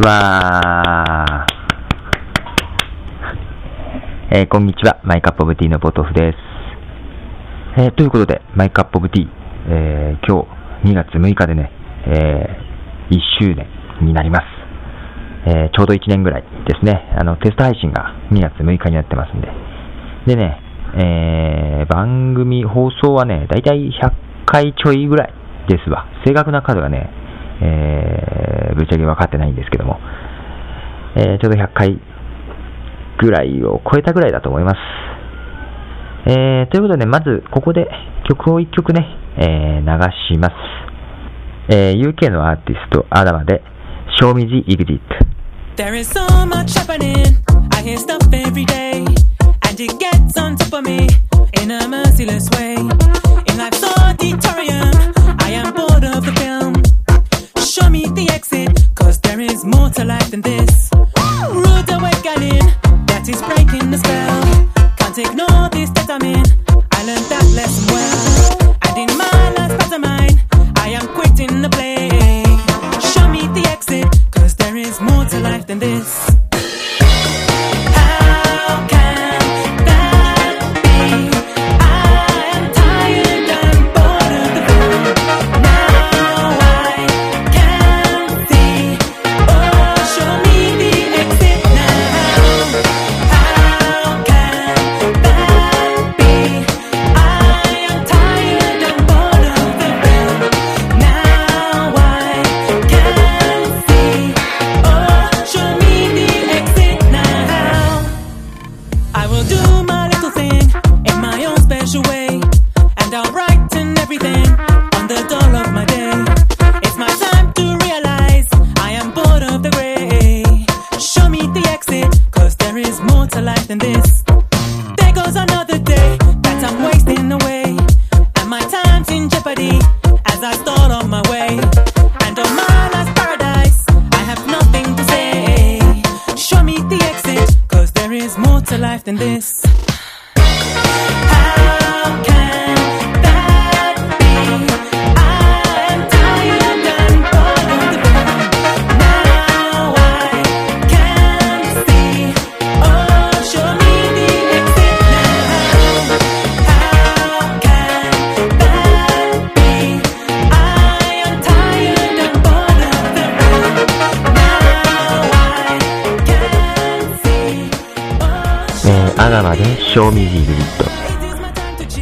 わー。えー、こんにちは。マイカップオブティーのポトフです。えー、ということで、マイカップオブティー、えー、今日2月6日でね、え、1周年になります。え、ちょうど1年ぐらいですね。あの、テスト配信が2月6日になってますんで。でね、え、番組放送はね、だいたい100回ちょいぐらいですわ。正確な数がね、えー、ぶっちゃけ分かってないんですけども、えー、ちょうど100回ぐらいを超えたぐらいだと思います。えー、ということで、まずここで曲を1曲ね、えー、流します。えー、UK のアーティスト、アダマで、Show Me the Exit。There is so much happening. I hear stuff every day. And it gets on top of me in a merciless way. In life's auditorium, I am bored of the film. Show me the exit, cause there is more to life than this. ガマで Show Me the Exit。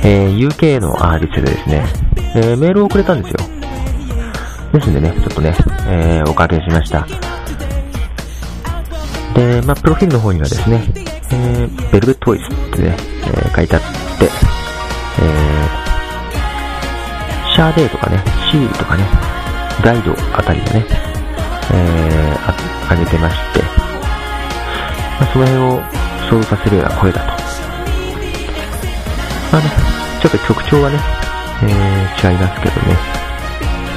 えー、UK のアーティストでですね、えー、メールをくれたんですよ。ですんでね、ちょっとね、えー、おかけしました。で、まあ、プロフィールの方にはですね、えー、ベルベットボイスってね、えー書いてあって、えー、シャーデーとかね、シールとかね、ガイドあたりでね、えー、あ、あげてまして、まあ、その辺を想像させるような声だと。まあね、ちょっと曲調はね、えー、違いますけどね、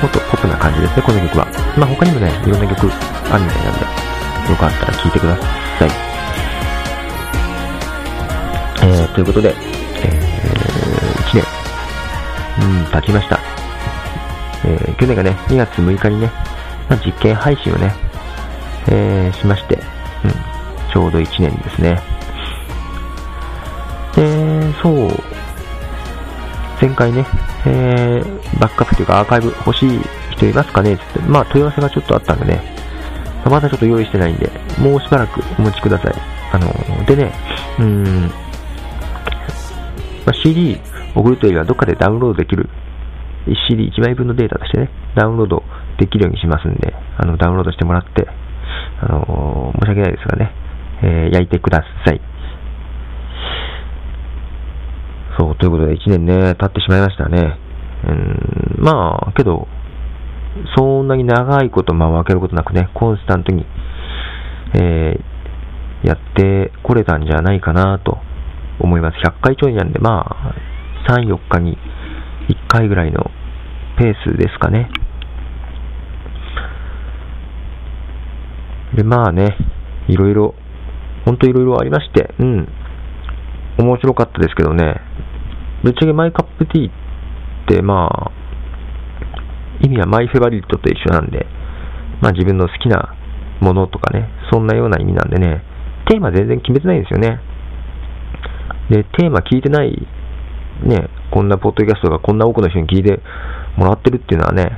もっとポップな感じですね、この曲は。まあ他にもね、いろんな曲あるみたいなんで、よかったら聴いてください。えー、ということで、えー、1年、うん、経ちました。えー、去年がね、2月6日にね、まあ、実験配信をね、えー、しまして、うん、ちょうど1年ですね。で、そう、前回ね、えー、バックアップというかアーカイブ欲しい人いますかね？つって、まあ問い合わせがちょっとあったんでね、まだちょっと用意してないんで、もうしばらくお待ちください。あの、でね、うん、まあ、CD 送るというよりはどっかでダウンロードできる、CD1 枚分のデータとしてね、ダウンロードできるようにしますんで、あの、ダウンロードしてもらって、あの、申し訳ないですがね、えー焼いてください。そう、ということで1年ね、経ってしまいましたね。うん、まあ、けど、そんなに長いこと間を空けることなくね、コンスタントに、えーやってこれたんじゃないかなと思います。100回ちょいなんで、まあ、3、4日に1回ぐらいのペースですかね。で、まあね、いろいろ、ほんといろいろありまして、うん、面白かったですけどね、ぶっちゃけマイカップティーって、まあ、意味はマイフェバリットと一緒なんで、まあ自分の好きなものとかね、そんなような意味なんでね、テーマ全然決めてないんですよね。で、テーマ聞いてない、ね、こんなポッドキャストがこんな多くの人に聞いてもらってるっていうのはね、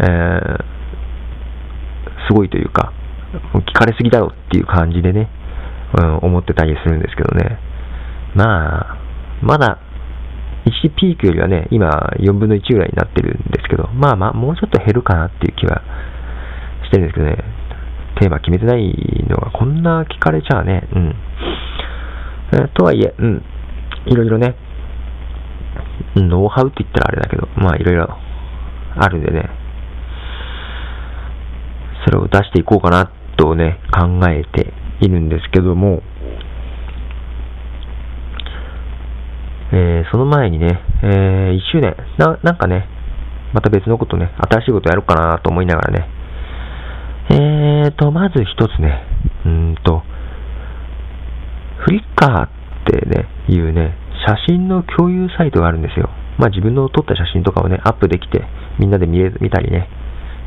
えー、すごいというか、もう聞かれすぎだろっていう感じでね、うん、思ってたりするんですけどね。まあ、まだ、1ピークよりはね、今4分の1ぐらいになってるんですけど、まあまあ、もうちょっと減るかなっていう気はしてるんですけどね、テーマ決めてないのがこんな聞かれちゃうね、うん。えー、とはいえ、うん、いろいろね、ノウハウって言ったらあれだけど、まあいろいろあるんでね、それを出していこうかなとね、考えているんですけども、えー、その前にね、えー、1周年。な、なんかね、また別のことね、新しいことやろうかなと思いながらね、えーと、まず一つね、うんと、フリッカーってね、いうね、写真の共有サイトがあるんですよ。まあ自分の撮った写真とかをね、アップできて、みんなで見え見たりね、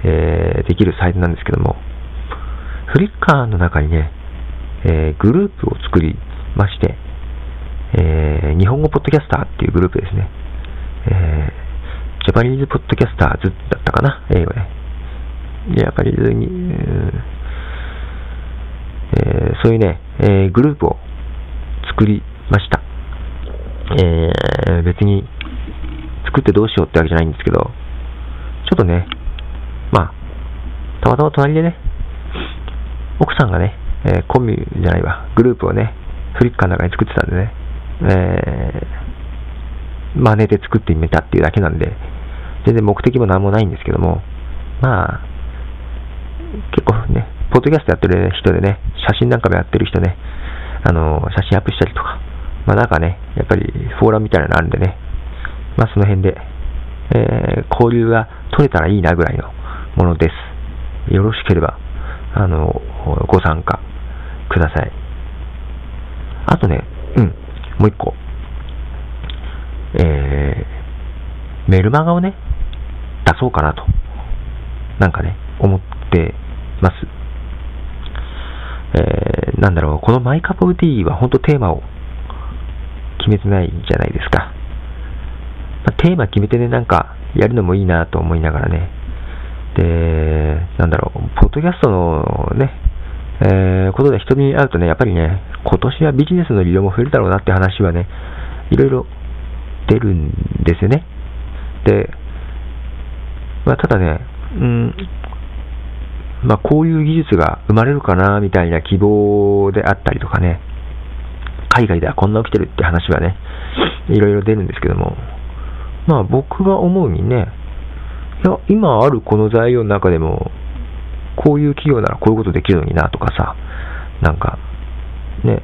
えー、できるサイトなんですけども、フリッカーの中にね、えー、グループを作りまして、えー、日本語ポッドキャスターっていうグループですね。えー、ジャパニーズポッドキャスターズだったかな、英語で。ジャパニーズに、えー、そういうね、えー、グループを作りました。えー、別に作ってどうしようってわけじゃないんですけど、ちょっとね、まあ、たまたま隣でね、奥さんがね、えー、コンビじゃないわ、グループをね、フリッカーの中に作ってたんでね、えー、真似で作ってみたっていうだけなんで、全然目的も何もないんですけども、まあ、結構ね、ポッドキャストやってる人でね、写真なんかもやってる人ね、あの、写真アップしたりとか、まあなんかね、やっぱりフォーラムみたいなのあるんでね、まあその辺で、えー、交流が取れたらいいなぐらいのものです。よろしければ、あの、ご参加ください。あとね、もう一個。えー、メルマガをね、出そうかなと、なんかね、思ってます。えー、なんだろう、このマイカップオブティーは本当テーマを決めてないじゃないですか。まあ、テーマ決めてね、なんかやるのもいいなと思いながらね、で、なんだろう、ポッドキャストのね、えー、ことで人に会うとね、やっぱりね、今年はビジネスの利用も増えるだろうなって話はね、いろいろ出るんですよね。で、まあ、ただね、うん、まあ、こういう技術が生まれるかな、みたいな希望であったりとかね、海外ではこんな起きてるって話はね、いろいろ出るんですけども、まあ僕が思うにね、いや、今あるこの材料の中でも、こういう企業ならこういうことできるのになとかさ、なんか、ね、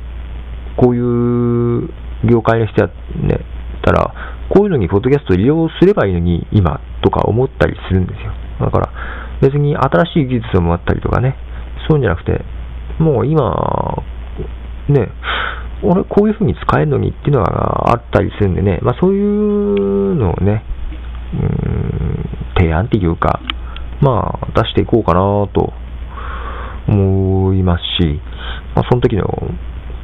こういう業界の人や、ね、たら、こういうのにポッドキャスト利用すればいいのに、今とか思ったりするんですよ。だから、別に新しい技術をもらったりとかね、そうじゃなくて、もう今、ね、俺こういう風に使えるのにっていうのがあったりするんでね、まあそういうのをね、うん、提案っていうか、まあ出していこうかなと思いますし、まあその時の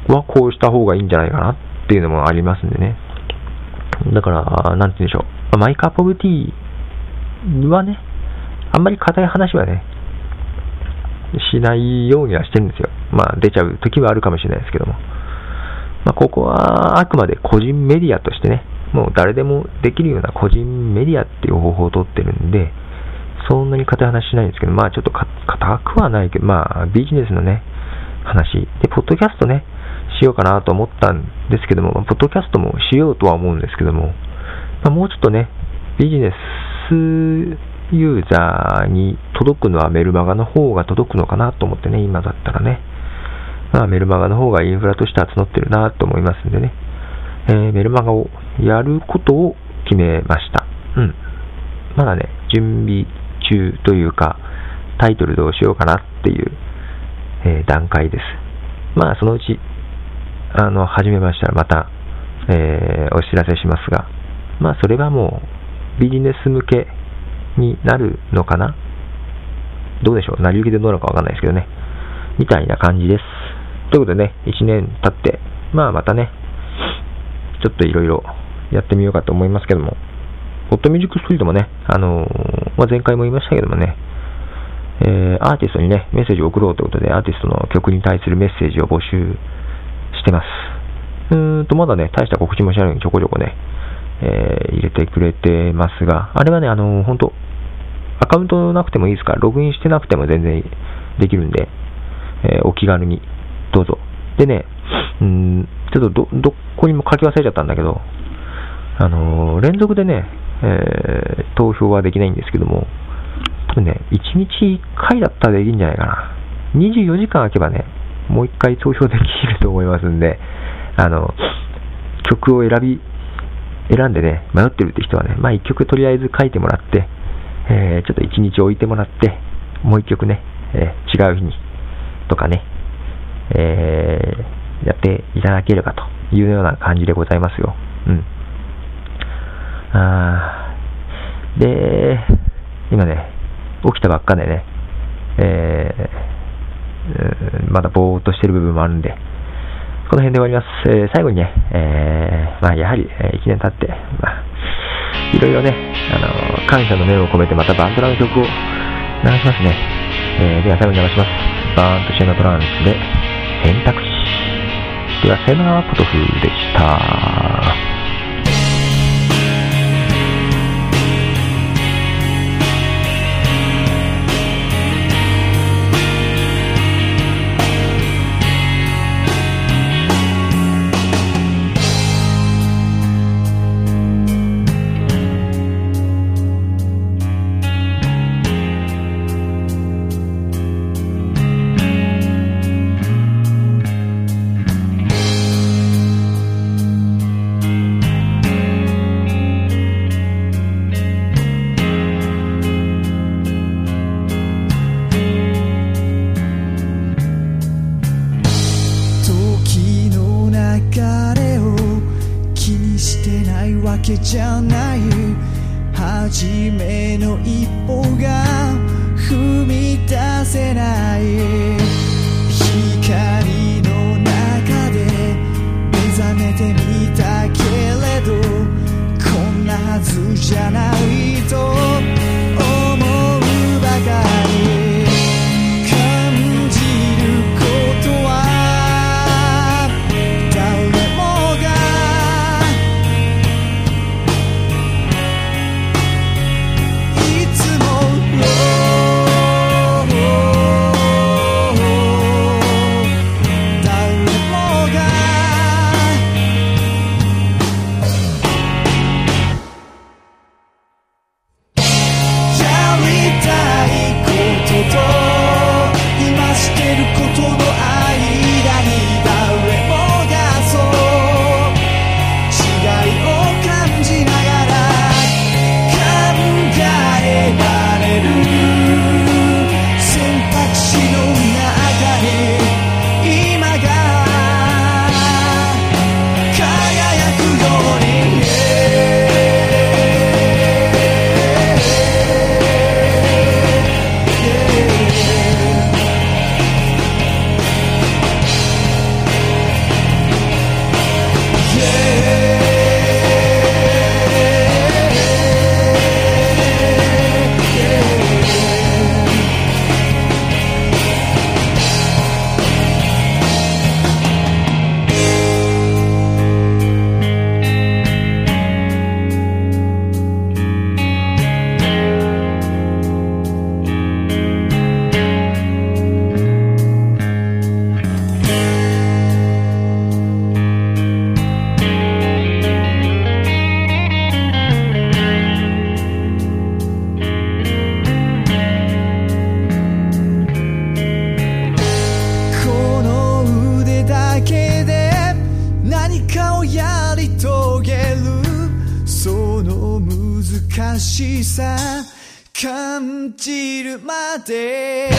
はこうした方がいいんじゃないかなっていうのもありますんでね。だから、なんて言うんでしょう。マイカップオブティーはね、あんまり硬い話はね、しないようにはしてるんですよ。まあ出ちゃう時はあるかもしれないですけども。まあ、ここはあくまで個人メディアとしてね、もう誰でもできるような個人メディアっていう方法をとってるんで、そんなに硬い話しないんですけど、まあちょっと硬くはないけど、まあビジネスのね、話。で、ポッドキャストね、しようかなと思ったんですけども、ポッドキャストもしようとは思うんですけども、まあ、もうちょっとね、ビジネスユーザーに届くのはメルマガの方が届くのかなと思ってね、今だったらね。まあ、メルマガの方がインフラとしては募ってるなと思いますんでね、えー、メルマガをやることを決めました。うん。まだね、準備中というか、タイトルどうしようかなっていう、えー、段階です。まあ、そのうち、あの、始めましたらまた、えー、お知らせしますが、まあ、それはもう、ビジネス向けになるのかな？どうでしょう？成り行きでどうなのかわかんないですけどね。みたいな感じです。ということでね、1年経って、まあまたね、ちょっといろいろやってみようかと思いますけども、ホットミュージックストリートもね、あのー、まあ、前回も言いましたけどもね、えー、アーティストにね、メッセージを送ろうということで、アーティストの曲に対するメッセージを募集してます。うーんと、まだね、大した告知もしないのにちょこちょこね、えー、入れてくれてますが、あれはね、あのー、本当アカウントなくてもいいですから、ログインしてなくても全然できるんで、えー、お気軽にどうぞ。でね、うん、ちょっとど、どこにも書き忘れちゃったんだけど、あのー、連続でね、えー、投票はできないんですけども、多分ね、1日1回だったらできるんじゃないかな。24時間空けばね、もう1回投票できると思いますんで、あの、曲を選び、選んでね、迷ってるって人はね、まあ1曲とりあえず書いてもらって、えー、ちょっと1日置いてもらって、もう1曲ね、えー、違う日に、とかね、えー、やっていただければというような感じでございますよ。うん。あで、今ね、起きたばっかでね、えー、まだぼーっとしてる部分もあるんで、この辺で終わります。えー、最後にね、えー、まあ、やはり、え1年経って、まあ、いろいろね、あの感謝の念を込めてまたバンドラの曲を流しますね。えでは最後に流します。バーンとシェナトランスで選択肢。では、セナーポトフでした。てみたけれどこんなはずじゃない。感じるまで。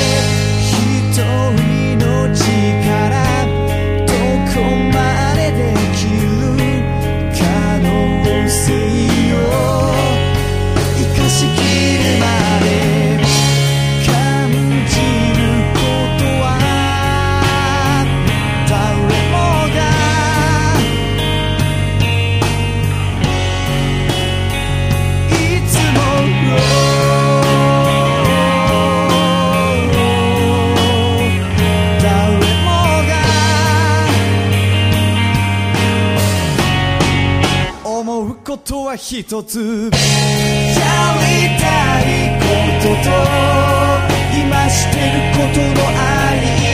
一人つ。やりたいことと今してることのあり。